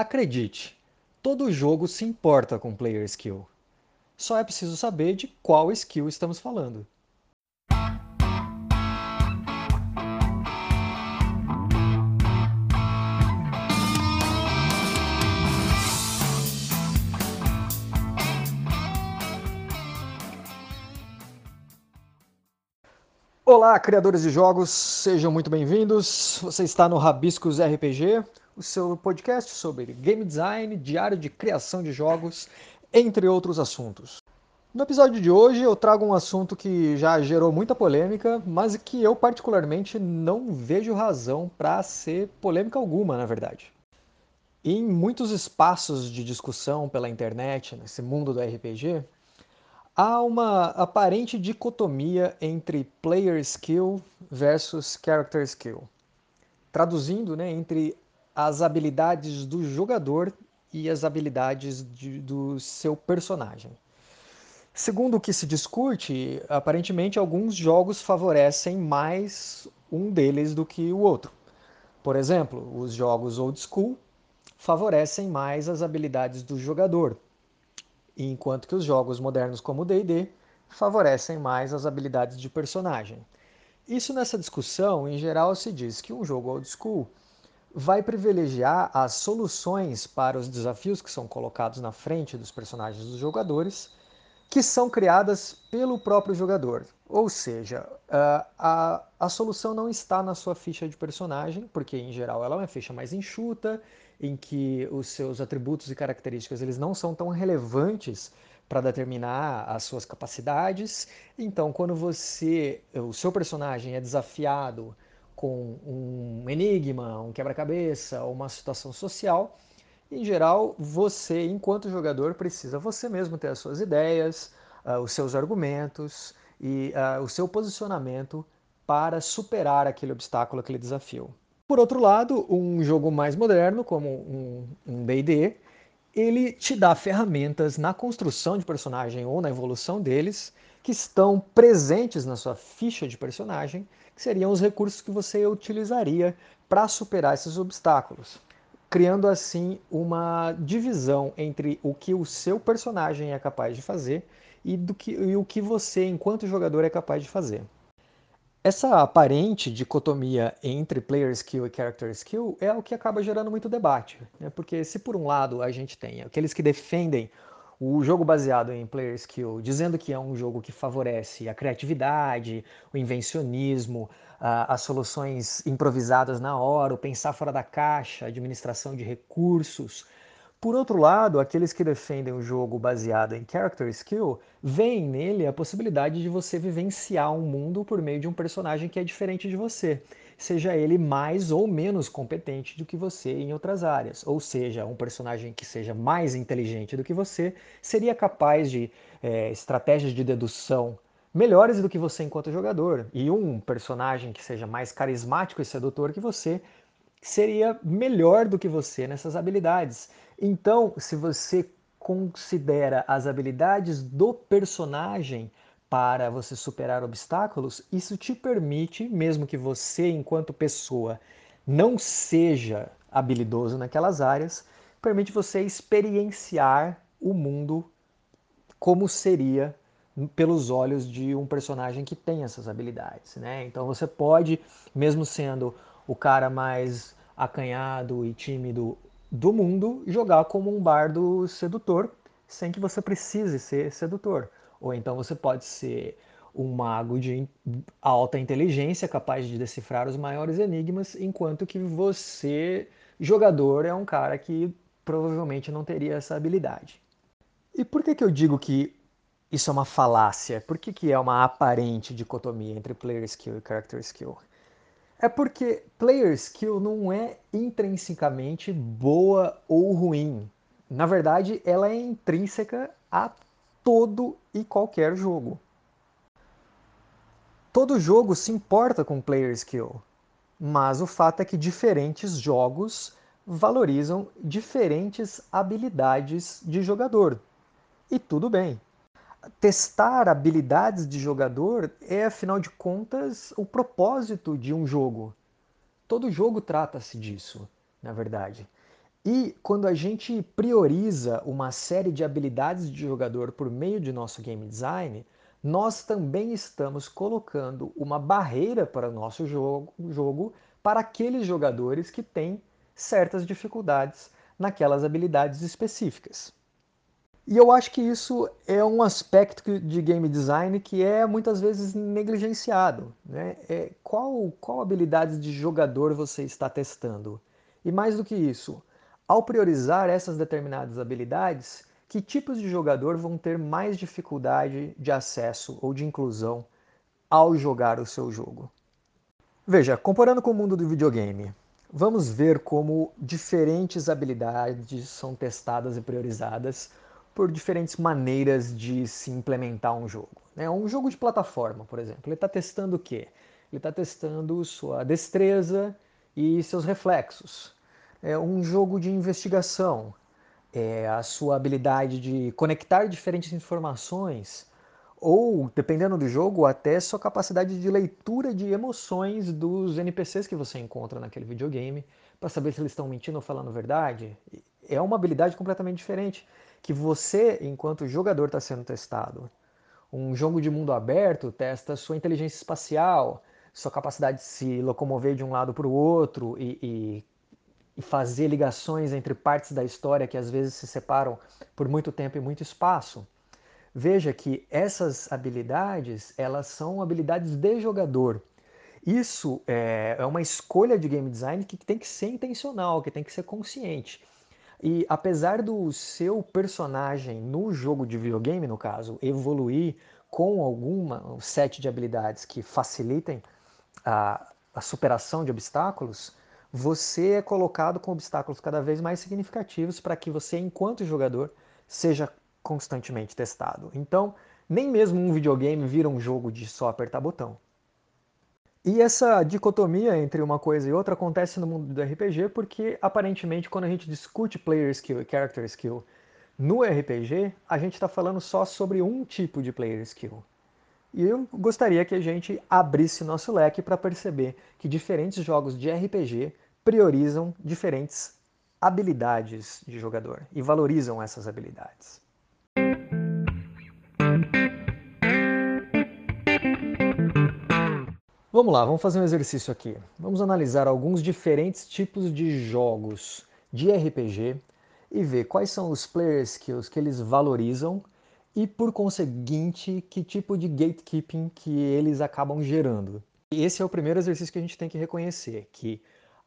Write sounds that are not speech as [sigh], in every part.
Acredite, todo jogo se importa com player skill. Só é preciso saber de qual skill estamos falando. Olá, criadores de jogos, sejam muito bem-vindos. Você está no Rabiscos RPG, o seu podcast sobre game design, diário de criação de jogos, entre outros assuntos. No episódio de hoje eu trago um assunto que já gerou muita polêmica, mas que eu particularmente não vejo razão para ser polêmica alguma, na verdade. Em muitos espaços de discussão pela internet, nesse mundo do RPG, há uma aparente dicotomia entre player skill versus character skill. Traduzindo, né, entre as habilidades do jogador e as habilidades de, do seu personagem. Segundo o que se discute, aparentemente alguns jogos favorecem mais um deles do que o outro. Por exemplo, os jogos old school favorecem mais as habilidades do jogador, enquanto que os jogos modernos como o D&D favorecem mais as habilidades de personagem. Isso nessa discussão, em geral, se diz que um jogo old school vai privilegiar as soluções para os desafios que são colocados na frente dos personagens dos jogadores, que são criadas pelo próprio jogador. Ou seja, a, a solução não está na sua ficha de personagem, porque em geral ela é uma ficha mais enxuta, em que os seus atributos e características eles não são tão relevantes para determinar as suas capacidades. Então, quando você, o seu personagem é desafiado com um enigma, um quebra-cabeça, uma situação social. Em geral, você, enquanto jogador, precisa você mesmo ter as suas ideias, uh, os seus argumentos e uh, o seu posicionamento para superar aquele obstáculo, aquele desafio. Por outro lado, um jogo mais moderno, como um D&D, ele te dá ferramentas na construção de personagem ou na evolução deles que estão presentes na sua ficha de personagem que seriam os recursos que você utilizaria para superar esses obstáculos, criando assim uma divisão entre o que o seu personagem é capaz de fazer e, do que, e o que você, enquanto jogador, é capaz de fazer. Essa aparente dicotomia entre player skill e character skill é o que acaba gerando muito debate, né? porque se por um lado a gente tem aqueles que defendem o jogo baseado em player skill, dizendo que é um jogo que favorece a criatividade, o invencionismo, as soluções improvisadas na hora, o pensar fora da caixa, a administração de recursos. Por outro lado, aqueles que defendem o jogo baseado em character skill veem nele a possibilidade de você vivenciar um mundo por meio de um personagem que é diferente de você seja ele mais ou menos competente do que você em outras áreas. Ou seja, um personagem que seja mais inteligente do que você seria capaz de é, estratégias de dedução melhores do que você enquanto jogador. E um personagem que seja mais carismático e sedutor que você seria melhor do que você nessas habilidades. Então, se você considera as habilidades do personagem para você superar obstáculos, isso te permite, mesmo que você, enquanto pessoa, não seja habilidoso naquelas áreas, permite você experienciar o mundo como seria pelos olhos de um personagem que tem essas habilidades, né? Então você pode, mesmo sendo o cara mais acanhado e tímido do mundo, jogar como um bardo sedutor, sem que você precise ser sedutor. Ou então você pode ser um mago de alta inteligência capaz de decifrar os maiores enigmas, enquanto que você, jogador, é um cara que provavelmente não teria essa habilidade. E por que, que eu digo que isso é uma falácia? Por que, que é uma aparente dicotomia entre player skill e character skill? É porque player skill não é intrinsecamente boa ou ruim. Na verdade, ela é intrínseca a todo e qualquer jogo. Todo jogo se importa com player skill, mas o fato é que diferentes jogos valorizam diferentes habilidades de jogador. E tudo bem. Testar habilidades de jogador é, afinal de contas, o propósito de um jogo. Todo jogo trata-se disso, na verdade. E quando a gente prioriza uma série de habilidades de jogador por meio de nosso game design, nós também estamos colocando uma barreira para o nosso jogo, jogo para aqueles jogadores que têm certas dificuldades naquelas habilidades específicas. E eu acho que isso é um aspecto de game design que é muitas vezes negligenciado. Né? É, qual, qual habilidades de jogador você está testando? E mais do que isso, ao priorizar essas determinadas habilidades, que tipos de jogador vão ter mais dificuldade de acesso ou de inclusão ao jogar o seu jogo? Veja, comparando com o mundo do videogame, vamos ver como diferentes habilidades são testadas e priorizadas por diferentes maneiras de se implementar um jogo. Né? Um jogo de plataforma, por exemplo, ele está testando o quê? Ele está testando sua destreza e seus reflexos. É um jogo de investigação, é a sua habilidade de conectar diferentes informações, ou, dependendo do jogo, até sua capacidade de leitura de emoções dos NPCs que você encontra naquele videogame, para saber se eles estão mentindo ou falando verdade. É uma habilidade completamente diferente que você, enquanto jogador, está sendo testado. Um jogo de mundo aberto testa sua inteligência espacial, sua capacidade de se locomover de um lado para o outro e, e, e, fazer ligações entre partes da história que às vezes se separam por muito tempo e muito espaço. Veja que essas habilidades elas são habilidades de jogador. Isso é, é uma escolha de game design que tem que ser intencional, que tem que ser consciente. E apesar do seu personagem no jogo de videogame, no caso, evoluir com alguma um set de habilidades que facilitem a, a superação de obstáculos, você é colocado com obstáculos cada vez mais significativos para que você, enquanto jogador, seja constantemente testado. Então, nem mesmo um videogame vira um jogo de só apertar botão. E essa dicotomia entre uma coisa e outra acontece no mundo do RPG porque, aparentemente, quando a gente discute player skill e character skill no RPG, a gente está falando só sobre um tipo de player skill. E eu gostaria que a gente abrisse nosso leque para perceber que diferentes jogos de RPG priorizam diferentes habilidades de jogador e valorizam essas habilidades. Vamos lá, vamos fazer um exercício aqui. Vamos analisar alguns diferentes tipos de jogos de RPG e ver quais são os player skills que eles valorizam e, por conseguinte, que tipo de gatekeeping que eles acabam gerando. Esse é o primeiro exercício que a gente tem que reconhecer, que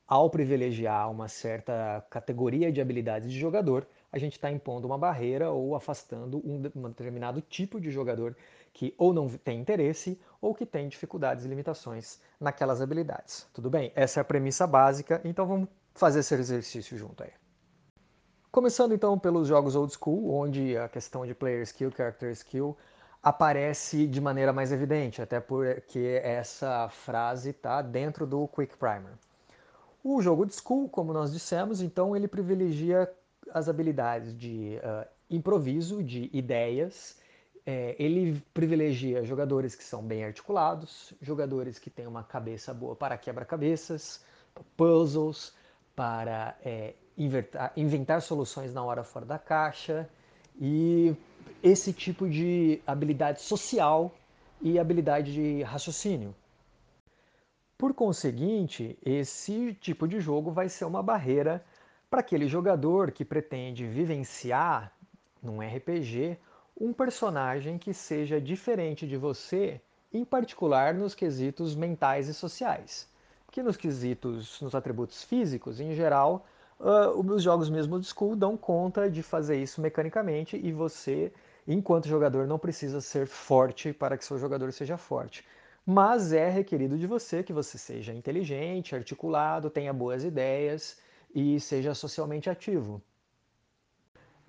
ao privilegiar uma certa categoria de habilidades de jogador, a gente está impondo uma barreira ou afastando um determinado tipo de jogador que ou não tem interesse ou que tem dificuldades e limitações naquelas habilidades. Tudo bem? Essa é a premissa básica, então vamos fazer esse exercício junto aí. Começando então pelos jogos old school, onde a questão de player skill, character skill aparece de maneira mais evidente, até porque essa frase está dentro do Quick Primer. O jogo de school, como nós dissemos, então ele privilegia as habilidades de uh, improviso, de ideias, é, ele privilegia jogadores que são bem articulados, jogadores que têm uma cabeça boa para quebra-cabeças, puzzles, para é, inventar, inventar soluções na hora fora da caixa e esse tipo de habilidade social e habilidade de raciocínio. Por conseguinte, esse tipo de jogo vai ser uma barreira para aquele jogador que pretende vivenciar num RPG um personagem que seja diferente de você, em particular nos quesitos mentais e sociais. Porque nos quesitos, nos atributos físicos, em geral, uh, os jogos mesmo de school dão conta de fazer isso mecanicamente e você, enquanto jogador, não precisa ser forte para que seu jogador seja forte. Mas é requerido de você que você seja inteligente, articulado, tenha boas ideias e seja socialmente ativo.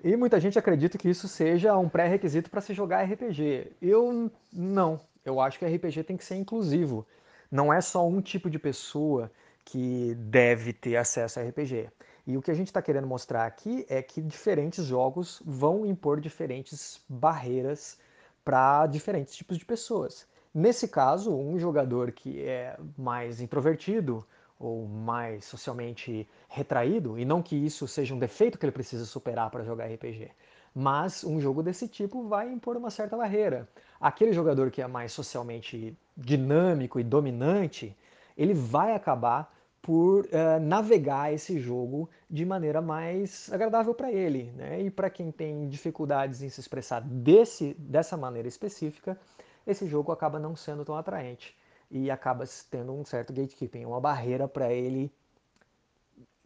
E muita gente acredita que isso seja um pré-requisito para se jogar RPG. Eu não. Eu acho que RPG tem que ser inclusivo. Não é só um tipo de pessoa que deve ter acesso a RPG. E o que a gente está querendo mostrar aqui é que diferentes jogos vão impor diferentes barreiras para diferentes tipos de pessoas. Nesse caso, um jogador que é mais introvertido ou mais socialmente retraído, e não que isso seja um defeito que ele precisa superar para jogar RPG, mas um jogo desse tipo vai impor uma certa barreira. Aquele jogador que é mais socialmente dinâmico e dominante, ele vai acabar por uh, navegar esse jogo de maneira mais agradável para ele. Né? E para quem tem dificuldades em se expressar desse, dessa maneira específica, esse jogo acaba não sendo tão atraente e acaba tendo um certo gatekeeping, uma barreira para ele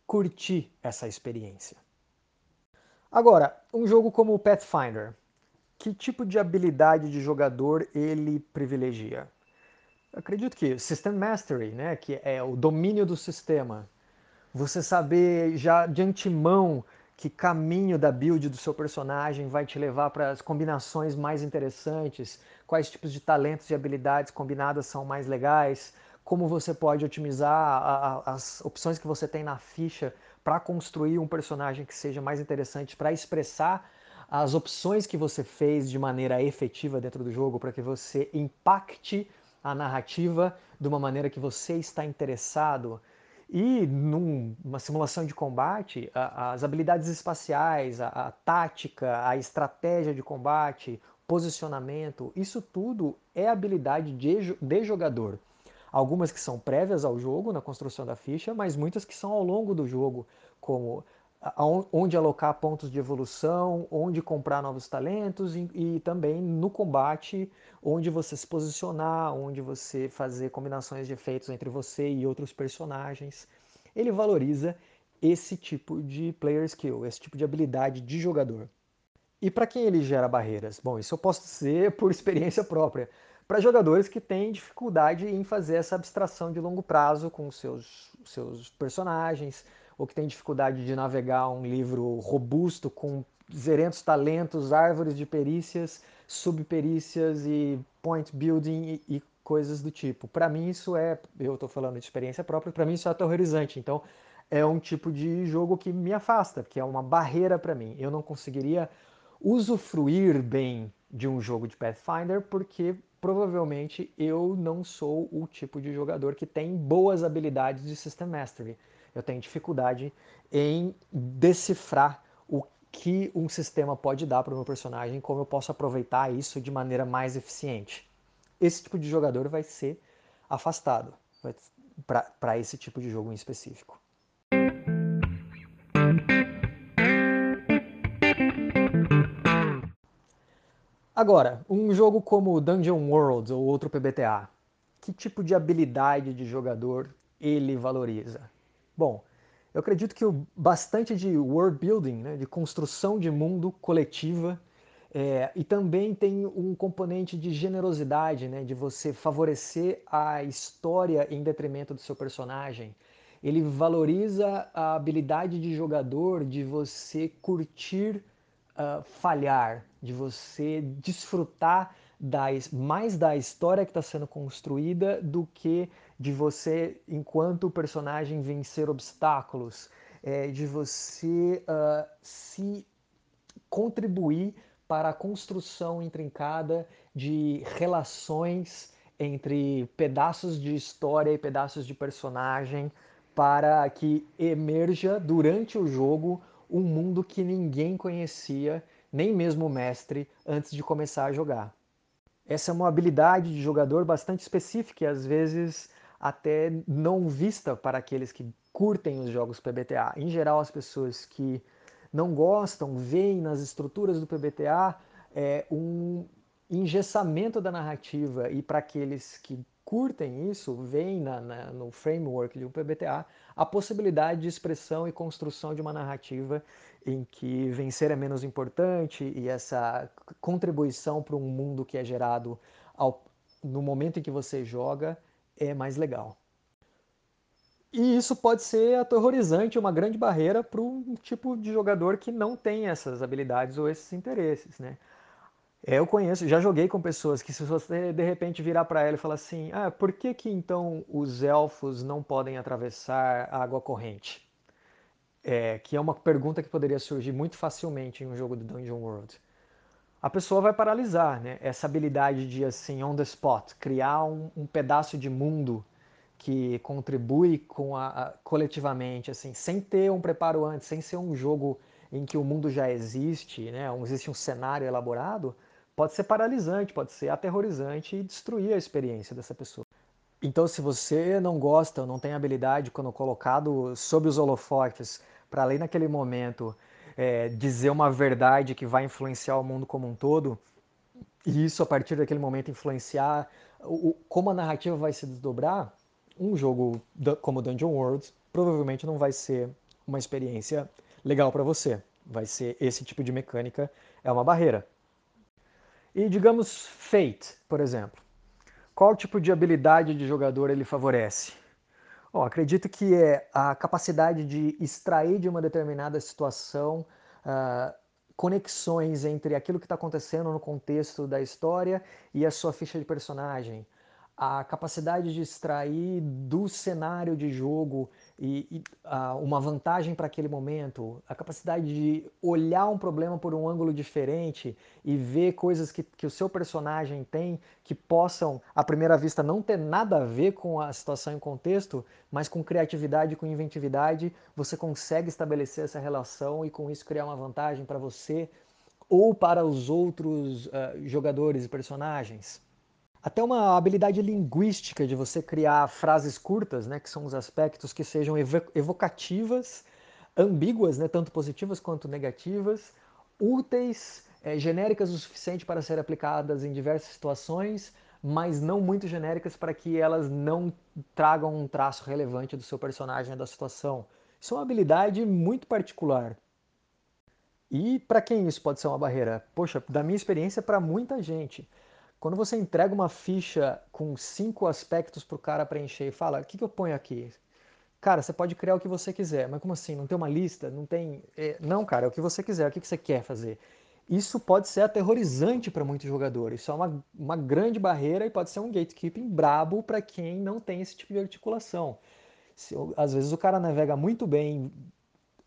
curtir essa experiência. Agora, um jogo como o Pathfinder, que tipo de habilidade de jogador ele privilegia? Acredito que System Mastery, né, que é o domínio do sistema, você saber já de antemão que caminho da build do seu personagem vai te levar para as combinações mais interessantes, quais tipos de talentos e habilidades combinadas são mais legais, como você pode otimizar a, a, as opções que você tem na ficha para construir um personagem que seja mais interessante, para expressar as opções que você fez de maneira efetiva dentro do jogo, para que você impacte a narrativa de uma maneira que você está interessado. E numa simulação de combate, as habilidades espaciais, a, a tática, a estratégia de combate, posicionamento, isso tudo é habilidade de, de jogador. Algumas que são prévias ao jogo, na construção da ficha, mas muitas que são ao longo do jogo, como onde alocar pontos de evolução, onde comprar novos talentos e, e, também no combate, onde você se posicionar, onde você fazer combinações de efeitos entre você e outros personagens. Ele valoriza esse tipo de player skill, esse tipo de habilidade de jogador. E para quem ele gera barreiras? Bom, isso eu posso dizer [laughs] por experiência própria. Para jogadores que têm dificuldade em fazer essa abstração de longo prazo com seus, seus personagens, ou que tem dificuldade de navegar um livro robusto com zerentos talentos, árvores de perícias, subperícias e point building e, e coisas do tipo. Para mim isso é, eu estou falando de experiência própria, para mim isso é aterrorizante. Então é um tipo de jogo que me afasta, que é uma barreira para mim. Eu não conseguiria usufruir bem de um jogo de Pathfinder porque provavelmente eu não sou o tipo de jogador que tem boas habilidades de System Mastery eu tenho dificuldade em decifrar o que um sistema pode dar para o meu personagem, como eu posso aproveitar isso de maneira mais eficiente. Esse tipo de jogador vai ser afastado para esse tipo de jogo em específico. Agora, um jogo como Dungeon World ou outro PBTA, que tipo de habilidade de jogador ele valoriza? Bom, eu acredito que o bastante de world building, né, de construção de mundo coletiva, é, e também tem um componente de generosidade, né, de você favorecer a história em detrimento do seu personagem. Ele valoriza a habilidade de jogador de você curtir uh, falhar, de você desfrutar mais da história que está sendo construída do que de você, enquanto personagem, vencer obstáculos, é, de você uh, se contribuir para a construção intrincada de relações entre pedaços de história e pedaços de personagem para que emerja durante o jogo um mundo que ninguém conhecia, nem mesmo o mestre, antes de começar a jogar. Essa é uma habilidade de jogador bastante específica e às vezes até não vista para aqueles que curtem os jogos PBTA. Em geral, as pessoas que não gostam veem nas estruturas do PBTA é, um engessamento da narrativa e para aqueles que curtem isso, veem na, na, no framework de um PBTA a possibilidade de expressão e construção de uma narrativa em que vencer é menos importante e essa contribuição para um mundo que é gerado ao, no momento em que você joga é mais legal. E isso pode ser aterrorizante, uma grande barreira para um tipo de jogador que não tem essas habilidades ou esses interesses, né? É, eu conheço, já joguei com pessoas que se você de repente virar para ela e falar assim, ah, por que que então os elfos não podem atravessar a água corrente? É, que é uma pergunta que poderia surgir muito facilmente em um jogo de Dungeon World. A pessoa vai paralisar, né? Essa habilidade de assim on the spot, criar um, um pedaço de mundo que contribui com a, a, coletivamente, assim, sem ter um preparo antes, sem ser um jogo em que o mundo já existe, né, existe um cenário elaborado, pode ser paralisante, pode ser aterrorizante e destruir a experiência dessa pessoa. Então, se você não gosta não tem habilidade quando colocado sob os holofotes para além naquele momento é, dizer uma verdade que vai influenciar o mundo como um todo, e isso a partir daquele momento influenciar o, como a narrativa vai se desdobrar, um jogo como Dungeon World provavelmente não vai ser uma experiência legal para você. Vai ser esse tipo de mecânica, é uma barreira. E digamos Fate, por exemplo. Qual tipo de habilidade de jogador ele favorece? Bom, acredito que é a capacidade de extrair de uma determinada situação uh, conexões entre aquilo que está acontecendo no contexto da história e a sua ficha de personagem. A capacidade de extrair do cenário de jogo e, e uh, uma vantagem para aquele momento, a capacidade de olhar um problema por um ângulo diferente e ver coisas que, que o seu personagem tem que possam, à primeira vista, não ter nada a ver com a situação em contexto, mas com criatividade, com inventividade, você consegue estabelecer essa relação e com isso criar uma vantagem para você ou para os outros uh, jogadores e personagens até uma habilidade linguística de você criar frases curtas, né, que são os aspectos que sejam evocativas, ambíguas, né, tanto positivas quanto negativas, úteis, é, genéricas o suficiente para serem aplicadas em diversas situações, mas não muito genéricas para que elas não tragam um traço relevante do seu personagem da situação. Isso é uma habilidade muito particular. E para quem isso pode ser uma barreira? Poxa, da minha experiência, para muita gente. Quando você entrega uma ficha com cinco aspectos para o cara preencher e fala, o que, que eu ponho aqui? Cara, você pode criar o que você quiser, mas como assim? Não tem uma lista? Não tem. É... Não, cara, é o que você quiser, o que, que você quer fazer. Isso pode ser aterrorizante para muitos jogadores. Isso é uma, uma grande barreira e pode ser um gatekeeping brabo para quem não tem esse tipo de articulação. Se, às vezes o cara navega muito bem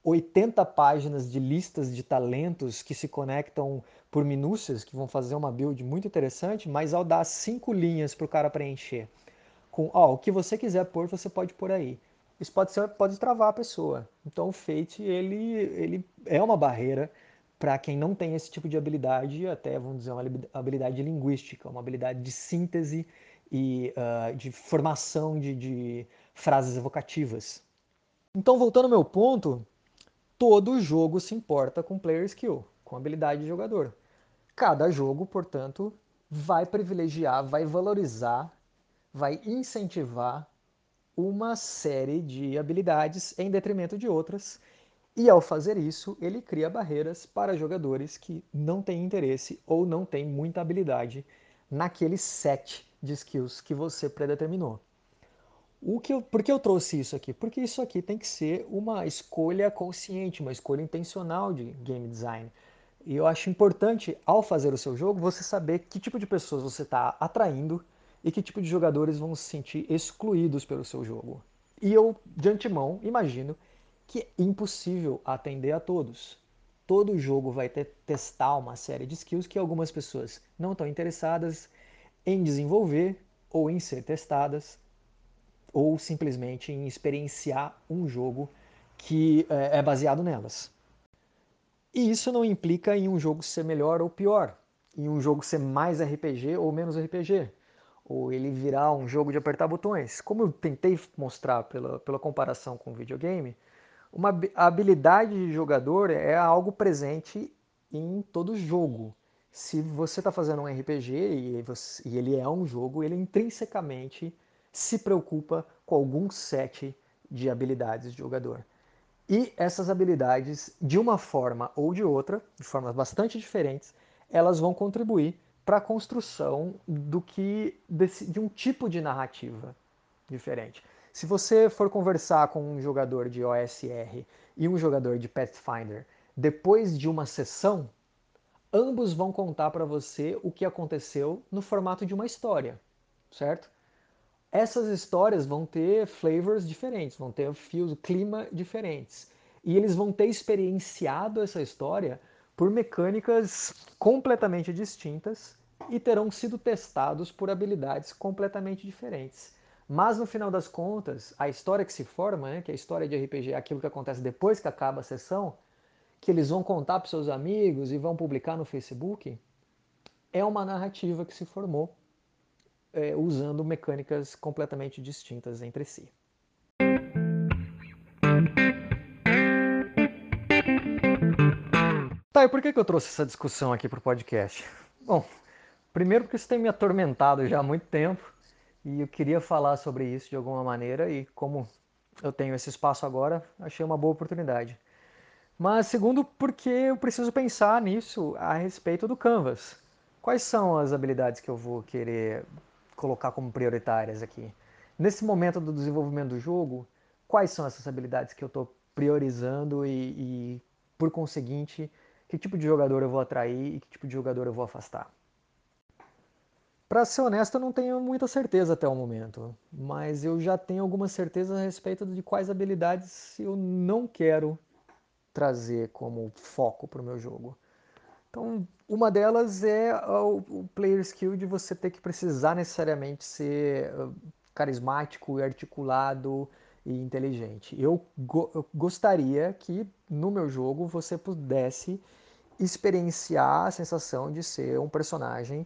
80 páginas de listas de talentos que se conectam por minúcias, que vão fazer uma build muito interessante, mas ao dar cinco linhas para o cara preencher, com ó, o que você quiser pôr, você pode pôr aí. Isso pode, ser, pode travar a pessoa. Então o Fate ele, ele é uma barreira para quem não tem esse tipo de habilidade, até vamos dizer uma habilidade linguística, uma habilidade de síntese e uh, de formação de, de frases evocativas. Então, voltando ao meu ponto, todo jogo se importa com player skill, com habilidade de jogador. Cada jogo, portanto, vai privilegiar, vai valorizar, vai incentivar uma série de habilidades em detrimento de outras. E ao fazer isso, ele cria barreiras para jogadores que não têm interesse ou não têm muita habilidade naquele set de skills que você predeterminou. O que eu, por que eu trouxe isso aqui? Porque isso aqui tem que ser uma escolha consciente, uma escolha intencional de game design. E eu acho importante, ao fazer o seu jogo, você saber que tipo de pessoas você está atraindo e que tipo de jogadores vão se sentir excluídos pelo seu jogo. E eu, de antemão, imagino que é impossível atender a todos. Todo jogo vai ter, testar uma série de skills que algumas pessoas não estão interessadas em desenvolver ou em ser testadas ou simplesmente em experienciar um jogo que é, é baseado nelas. E isso não implica em um jogo ser melhor ou pior, em um jogo ser mais RPG ou menos RPG, ou ele virar um jogo de apertar botões. Como eu tentei mostrar pela, pela comparação com o videogame, uma habilidade de jogador é algo presente em todo jogo. Se você está fazendo um RPG e, você, e ele é um jogo, ele intrinsecamente se preocupa com algum set de habilidades de jogador. E essas habilidades, de uma forma ou de outra, de formas bastante diferentes, elas vão contribuir para a construção do que desse, de um tipo de narrativa diferente. Se você for conversar com um jogador de OSR e um jogador de Pathfinder depois de uma sessão, ambos vão contar para você o que aconteceu no formato de uma história, certo? Essas histórias vão ter flavors diferentes, vão ter fios, clima diferentes. E eles vão ter experienciado essa história por mecânicas completamente distintas e terão sido testados por habilidades completamente diferentes. Mas no final das contas, a história que se forma, né, que é a história de RPG, é aquilo que acontece depois que acaba a sessão, que eles vão contar para seus amigos e vão publicar no Facebook, é uma narrativa que se formou é, usando mecânicas completamente distintas entre si. Tá, e por que, que eu trouxe essa discussão aqui para o podcast? Bom, primeiro porque isso tem me atormentado já há muito tempo e eu queria falar sobre isso de alguma maneira e como eu tenho esse espaço agora, achei uma boa oportunidade. Mas segundo porque eu preciso pensar nisso a respeito do Canvas. Quais são as habilidades que eu vou querer colocar como prioritárias aqui? Nesse momento do desenvolvimento do jogo, quais são essas habilidades que eu estou priorizando e, e, por conseguinte, que tipo de jogador eu vou atrair e que tipo de jogador eu vou afastar. Para ser honesto, eu não tenho muita certeza até o momento, mas eu já tenho alguma certeza a respeito de quais habilidades eu não quero trazer como foco para o meu jogo. Então, uma delas é o player skill de você ter que precisar necessariamente ser ah, carismático articulado e inteligente. Eu, go eu gostaria que no meu jogo você pudesse experienciar a sensação de ser um personagem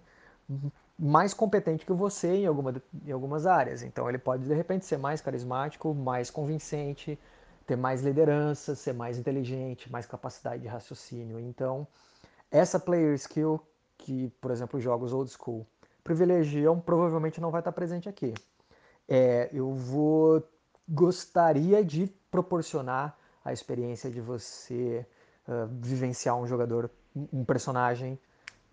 mais competente que você em, alguma, em algumas áreas. Então ele pode de repente ser mais carismático, mais convincente, ter mais liderança, ser mais inteligente, mais capacidade de raciocínio. Então essa player skill que, por exemplo, jogos old school privilegiam, provavelmente não vai estar presente aqui. É, eu vou gostaria de proporcionar a experiência de você uh, vivenciar um jogador, um personagem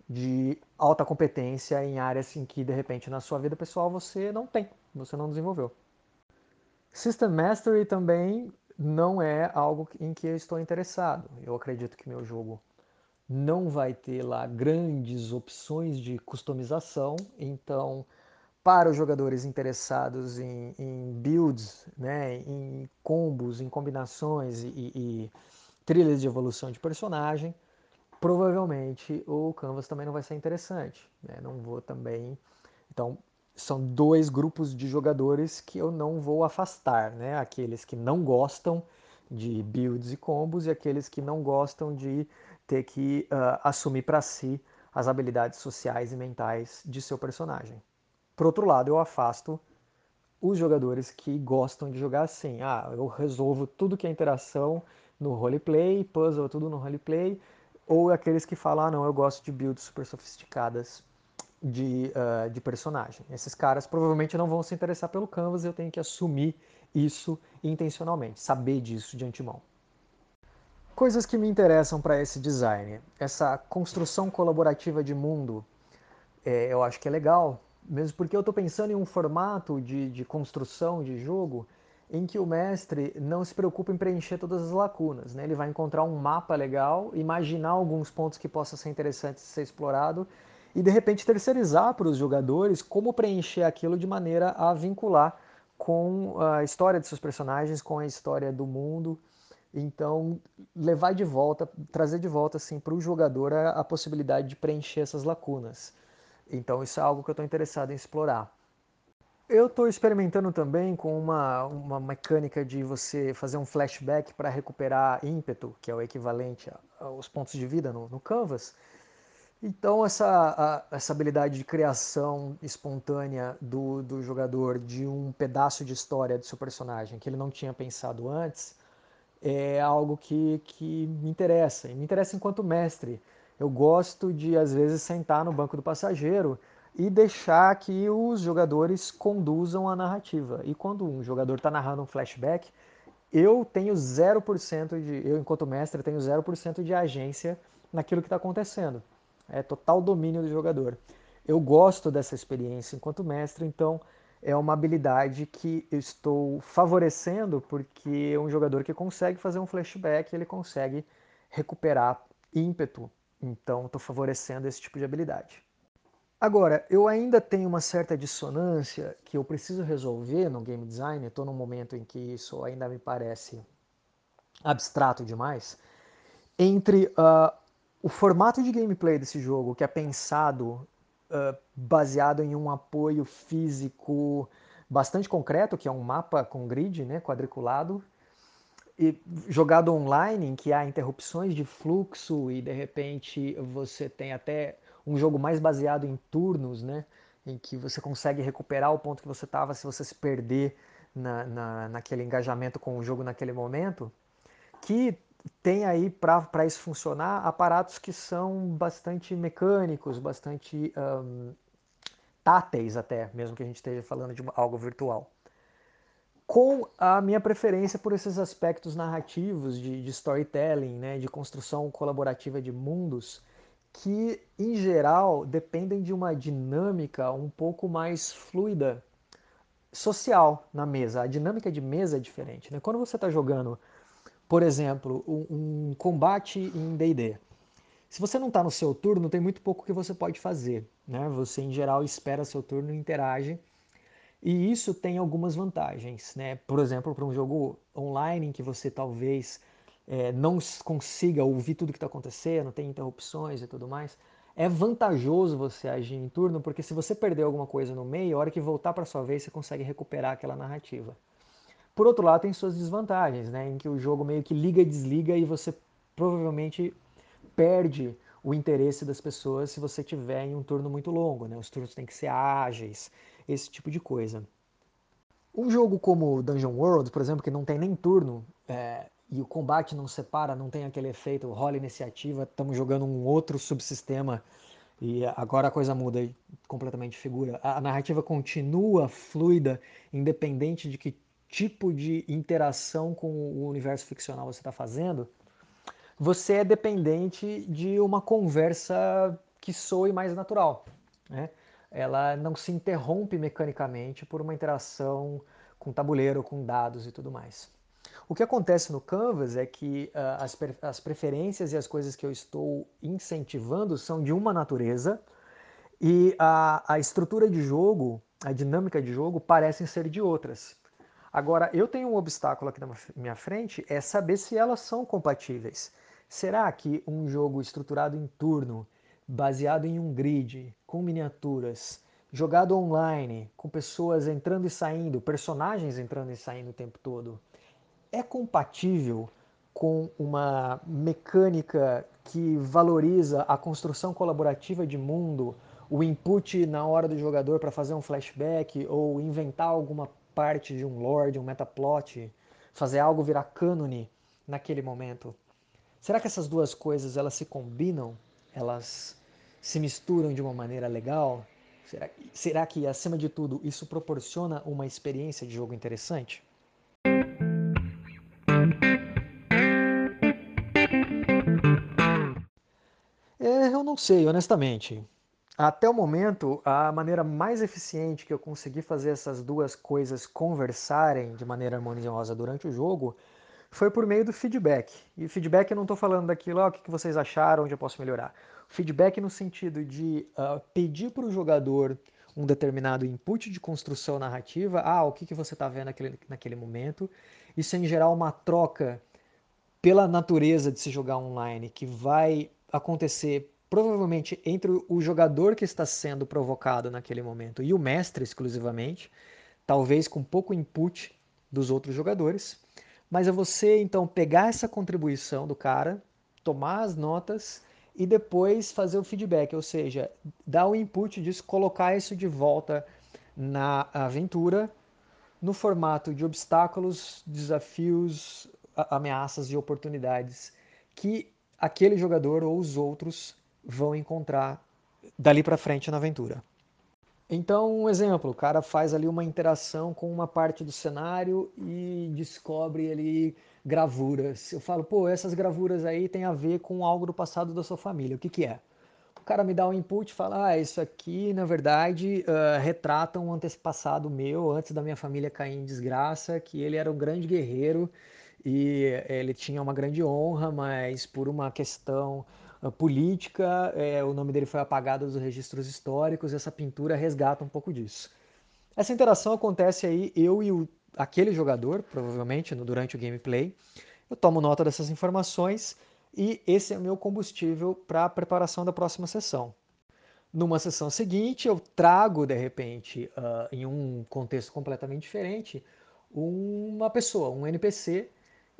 de alta competência em áreas em que de repente na sua vida pessoal você não tem, você não desenvolveu. System Mastery também não é algo em que eu estou interessado. Eu acredito que meu jogo não vai ter lá grandes opções de customização, então para os jogadores interessados em, em builds, né, em combos, em combinações e, e trilhas de evolução de personagem, provavelmente o Canvas também não vai ser interessante. Né? Não vou também. Então, são dois grupos de jogadores que eu não vou afastar, né? Aqueles que não gostam de builds e combos e aqueles que não gostam de ter que uh, assumir para si as habilidades sociais e mentais de seu personagem. Por outro lado, eu afasto os jogadores que gostam de jogar assim. Ah, eu resolvo tudo que é interação no roleplay, puzzle tudo no roleplay, ou aqueles que falam, ah, não, eu gosto de builds super sofisticadas de, uh, de personagem. Esses caras provavelmente não vão se interessar pelo canvas, eu tenho que assumir isso intencionalmente, saber disso de antemão. Coisas que me interessam para esse design. Essa construção colaborativa de mundo, é, eu acho que é legal, mesmo porque eu estou pensando em um formato de, de construção de jogo em que o mestre não se preocupa em preencher todas as lacunas. Né? Ele vai encontrar um mapa legal, imaginar alguns pontos que possam ser interessantes de ser explorado e de repente terceirizar para os jogadores como preencher aquilo de maneira a vincular com a história de seus personagens, com a história do mundo. Então, levar de volta, trazer de volta assim, para o jogador a, a possibilidade de preencher essas lacunas. Então, isso é algo que eu estou interessado em explorar. Eu estou experimentando também com uma, uma mecânica de você fazer um flashback para recuperar ímpeto, que é o equivalente aos pontos de vida no, no Canvas. Então, essa, a, essa habilidade de criação espontânea do, do jogador de um pedaço de história do seu personagem que ele não tinha pensado antes é algo que, que me interessa. E me interessa enquanto mestre. Eu gosto de, às vezes, sentar no banco do passageiro e deixar que os jogadores conduzam a narrativa. E quando um jogador está narrando um flashback, eu tenho 0% de, eu enquanto mestre tenho 0% de agência naquilo que está acontecendo. É total domínio do jogador. Eu gosto dessa experiência enquanto mestre, então é uma habilidade que eu estou favorecendo porque é um jogador que consegue fazer um flashback, ele consegue recuperar ímpeto. Então estou favorecendo esse tipo de habilidade. Agora, eu ainda tenho uma certa dissonância que eu preciso resolver no game design, estou num momento em que isso ainda me parece abstrato demais, entre uh, o formato de gameplay desse jogo, que é pensado baseado em um apoio físico bastante concreto, que é um mapa com grid, né, quadriculado, e jogado online, em que há interrupções de fluxo e de repente você tem até um jogo mais baseado em turnos, né, em que você consegue recuperar o ponto que você estava se você se perder na, na, naquele engajamento com o jogo naquele momento, que tem aí para isso funcionar aparatos que são bastante mecânicos, bastante um, táteis até, mesmo que a gente esteja falando de algo virtual. Com a minha preferência por esses aspectos narrativos de, de storytelling, né, de construção colaborativa de mundos, que em geral dependem de uma dinâmica um pouco mais fluida social na mesa. A dinâmica de mesa é diferente. Né? Quando você está jogando, por exemplo, um, um combate em D&D, se você não está no seu turno, tem muito pouco que você pode fazer. Né? Você, em geral, espera seu turno e interage. E isso tem algumas vantagens. Né? Por exemplo, para um jogo online em que você talvez é, não consiga ouvir tudo que está acontecendo, tem interrupções e tudo mais, é vantajoso você agir em turno, porque se você perder alguma coisa no meio, a hora que voltar para sua vez, você consegue recuperar aquela narrativa. Por outro lado, tem suas desvantagens, né, em que o jogo meio que liga e desliga e você provavelmente perde o interesse das pessoas se você tiver em um turno muito longo, né? Os turnos têm que ser ágeis, esse tipo de coisa. Um jogo como Dungeon World, por exemplo, que não tem nem turno, é, e o combate não separa, não tem aquele efeito rola iniciativa, estamos jogando um outro subsistema e agora a coisa muda completamente de figura. A narrativa continua fluida, independente de que tipo de interação com o universo ficcional você está fazendo. Você é dependente de uma conversa que soe mais natural. Né? Ela não se interrompe mecanicamente por uma interação com tabuleiro, com dados e tudo mais. O que acontece no Canvas é que uh, as, as preferências e as coisas que eu estou incentivando são de uma natureza e a, a estrutura de jogo, a dinâmica de jogo parecem ser de outras. Agora, eu tenho um obstáculo aqui na minha frente, é saber se elas são compatíveis. Será que um jogo estruturado em turno, baseado em um grid, com miniaturas, jogado online, com pessoas entrando e saindo, personagens entrando e saindo o tempo todo, é compatível com uma mecânica que valoriza a construção colaborativa de mundo, o input na hora do jogador para fazer um flashback ou inventar alguma parte de um lore, de um metaplot, fazer algo virar cânone naquele momento. Será que essas duas coisas elas se combinam? Elas se misturam de uma maneira legal? Será, será que, acima de tudo, isso proporciona uma experiência de jogo interessante? Eu não sei, honestamente. Até o momento, a maneira mais eficiente que eu consegui fazer essas duas coisas conversarem de maneira harmoniosa durante o jogo foi por meio do feedback. E feedback eu não estou falando daquilo, oh, o que vocês acharam, onde eu posso melhorar. Feedback no sentido de uh, pedir para o jogador um determinado input de construção narrativa, ah, o que, que você está vendo naquele, naquele momento. Isso é, em geral, uma troca pela natureza de se jogar online, que vai acontecer provavelmente entre o jogador que está sendo provocado naquele momento e o mestre exclusivamente, talvez com pouco input dos outros jogadores. Mas é você então pegar essa contribuição do cara, tomar as notas e depois fazer o feedback, ou seja, dar o input disso, colocar isso de volta na aventura no formato de obstáculos, desafios, ameaças e oportunidades que aquele jogador ou os outros vão encontrar dali para frente na aventura. Então, um exemplo, o cara faz ali uma interação com uma parte do cenário e descobre ali gravuras. Eu falo, pô, essas gravuras aí tem a ver com algo do passado da sua família. O que, que é? O cara me dá um input e fala, ah, isso aqui, na verdade, uh, retrata um antepassado meu, antes da minha família cair em desgraça, que ele era um grande guerreiro e ele tinha uma grande honra, mas por uma questão política, é, o nome dele foi apagado dos registros históricos, e essa pintura resgata um pouco disso. Essa interação acontece aí, eu e o, aquele jogador, provavelmente no, durante o gameplay. Eu tomo nota dessas informações e esse é o meu combustível para a preparação da próxima sessão. Numa sessão seguinte, eu trago, de repente, uh, em um contexto completamente diferente, uma pessoa, um NPC,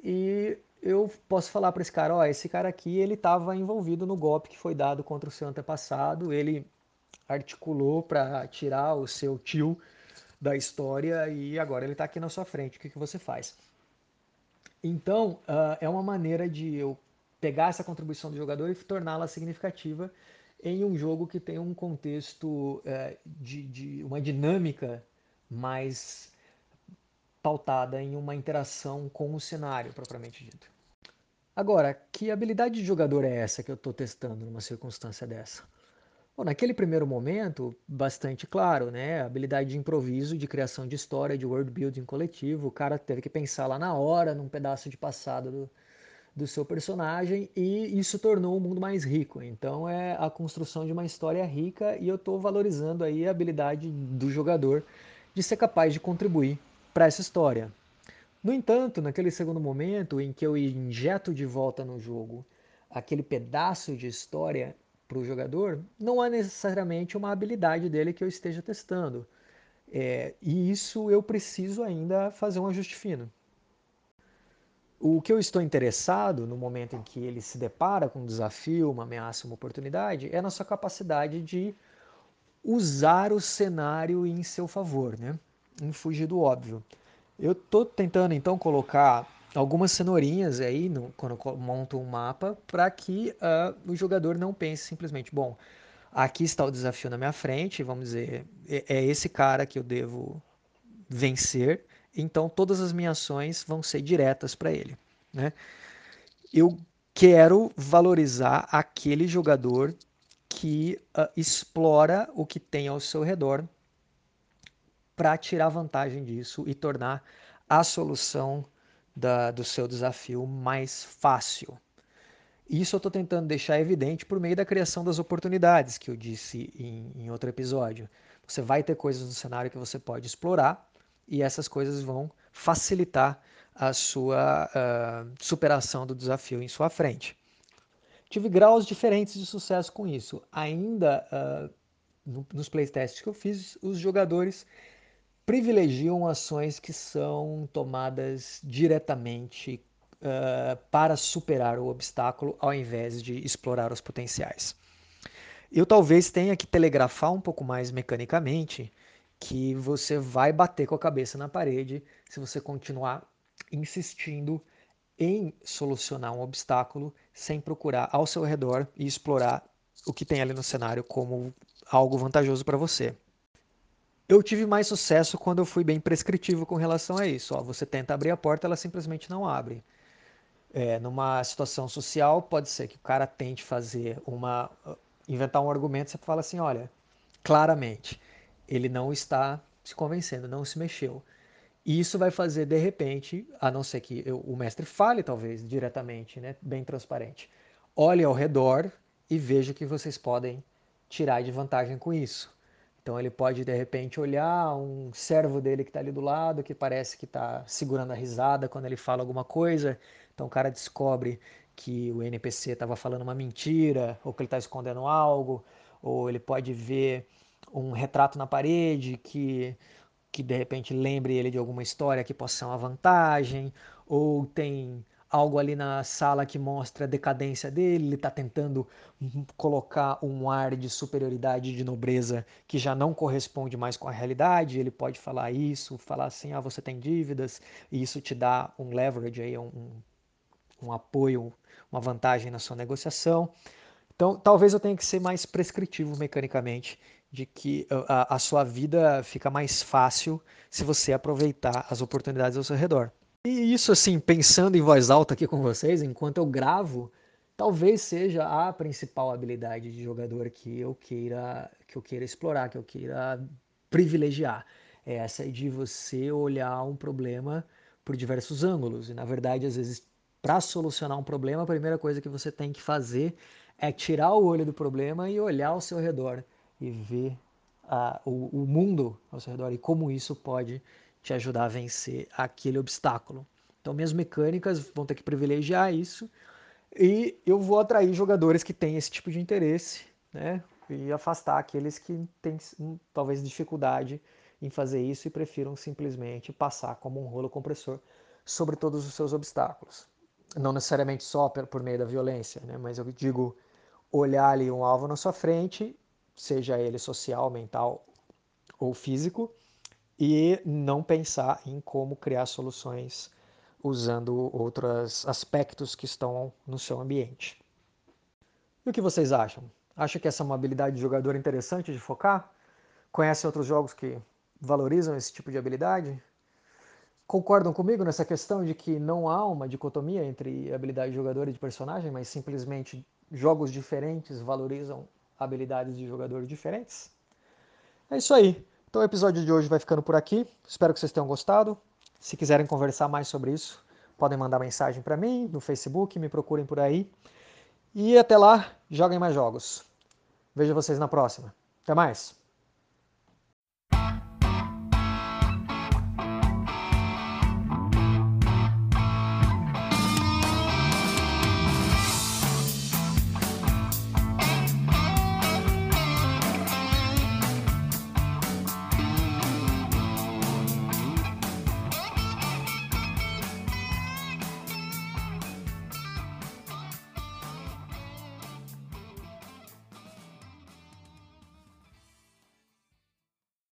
e eu posso falar para esse cara, ó, esse cara aqui, ele estava envolvido no golpe que foi dado contra o seu antepassado, ele articulou para tirar o seu tio da história e agora ele está aqui na sua frente, o que, que você faz? Então, uh, é uma maneira de eu pegar essa contribuição do jogador e torná-la significativa em um jogo que tem um contexto é, de, de, uma dinâmica mais pautada em uma interação com o cenário propriamente dito. Agora, que habilidade de jogador é essa que eu estou testando numa circunstância dessa? Bom, naquele primeiro momento, bastante claro, né? Habilidade de improviso, de criação de história, de world building coletivo. O cara teve que pensar lá na hora, num pedaço de passado do, do seu personagem e isso tornou o mundo mais rico. Então é a construção de uma história rica e eu estou valorizando aí a habilidade do jogador de ser capaz de contribuir para essa história. No entanto, naquele segundo momento em que eu injeto de volta no jogo aquele pedaço de história para o jogador, não há necessariamente uma habilidade dele que eu esteja testando. É, e isso eu preciso ainda fazer um ajuste fino. O que eu estou interessado no momento em que ele se depara com um desafio, uma ameaça, uma oportunidade, é na sua capacidade de usar o cenário em seu favor, né? em fugir do óbvio. Eu estou tentando então colocar algumas cenourinhas aí no, quando eu monto um mapa para que uh, o jogador não pense simplesmente, bom, aqui está o desafio na minha frente, vamos dizer, é, é esse cara que eu devo vencer então todas as minhas ações vão ser diretas para ele. Né? Eu quero valorizar aquele jogador que uh, explora o que tem ao seu redor para tirar vantagem disso e tornar a solução da, do seu desafio mais fácil. Isso eu estou tentando deixar evidente por meio da criação das oportunidades que eu disse em, em outro episódio. Você vai ter coisas no cenário que você pode explorar e essas coisas vão facilitar a sua uh, superação do desafio em sua frente. Tive graus diferentes de sucesso com isso. Ainda uh, no, nos playtests que eu fiz, os jogadores privilegiam ações que são tomadas diretamente uh, para superar o obstáculo ao invés de explorar os potenciais. Eu talvez tenha que telegrafar um pouco mais mecanicamente que você vai bater com a cabeça na parede se você continuar insistindo em solucionar um obstáculo sem procurar ao seu redor e explorar o que tem ali no cenário como algo vantajoso para você. Eu tive mais sucesso quando eu fui bem prescritivo com relação a isso. Ó, você tenta abrir a porta, ela simplesmente não abre. É, numa situação social, pode ser que o cara tente fazer uma. inventar um argumento, você fala assim: olha, claramente, ele não está se convencendo, não se mexeu. E isso vai fazer, de repente, a não ser que eu, o mestre fale, talvez, diretamente, né, bem transparente. Olhe ao redor e veja o que vocês podem tirar de vantagem com isso. Então ele pode, de repente, olhar um servo dele que está ali do lado, que parece que está segurando a risada quando ele fala alguma coisa. Então o cara descobre que o NPC estava falando uma mentira, ou que ele está escondendo algo, ou ele pode ver um retrato na parede que, que de repente lembre ele de alguma história que possa ser uma vantagem, ou tem algo ali na sala que mostra a decadência dele, ele está tentando colocar um ar de superioridade, de nobreza que já não corresponde mais com a realidade, ele pode falar isso, falar assim, ah, você tem dívidas, e isso te dá um leverage, aí, um, um apoio, uma vantagem na sua negociação. Então, talvez eu tenha que ser mais prescritivo mecanicamente de que a, a sua vida fica mais fácil se você aproveitar as oportunidades ao seu redor. E isso, assim, pensando em voz alta aqui com vocês, enquanto eu gravo, talvez seja a principal habilidade de jogador que eu queira, que eu queira explorar, que eu queira privilegiar. É essa de você olhar um problema por diversos ângulos. E, na verdade, às vezes, para solucionar um problema, a primeira coisa que você tem que fazer é tirar o olho do problema e olhar ao seu redor e ver uh, o, o mundo ao seu redor e como isso pode te ajudar a vencer aquele obstáculo. Então, minhas mecânicas vão ter que privilegiar isso e eu vou atrair jogadores que têm esse tipo de interesse, né? e afastar aqueles que têm hum, talvez dificuldade em fazer isso e prefiram simplesmente passar como um rolo compressor sobre todos os seus obstáculos. Não necessariamente só por meio da violência, né? mas eu digo olhar ali um alvo na sua frente, seja ele social, mental ou físico, e não pensar em como criar soluções usando outros aspectos que estão no seu ambiente. E o que vocês acham? Acha que essa é uma habilidade de jogador interessante de focar? Conhecem outros jogos que valorizam esse tipo de habilidade? Concordam comigo nessa questão de que não há uma dicotomia entre habilidade de jogador e de personagem, mas simplesmente jogos diferentes valorizam habilidades de jogadores diferentes? É isso aí. Então o episódio de hoje vai ficando por aqui. Espero que vocês tenham gostado. Se quiserem conversar mais sobre isso, podem mandar mensagem para mim no Facebook, me procurem por aí. E até lá, joguem mais jogos. Vejo vocês na próxima. Até mais!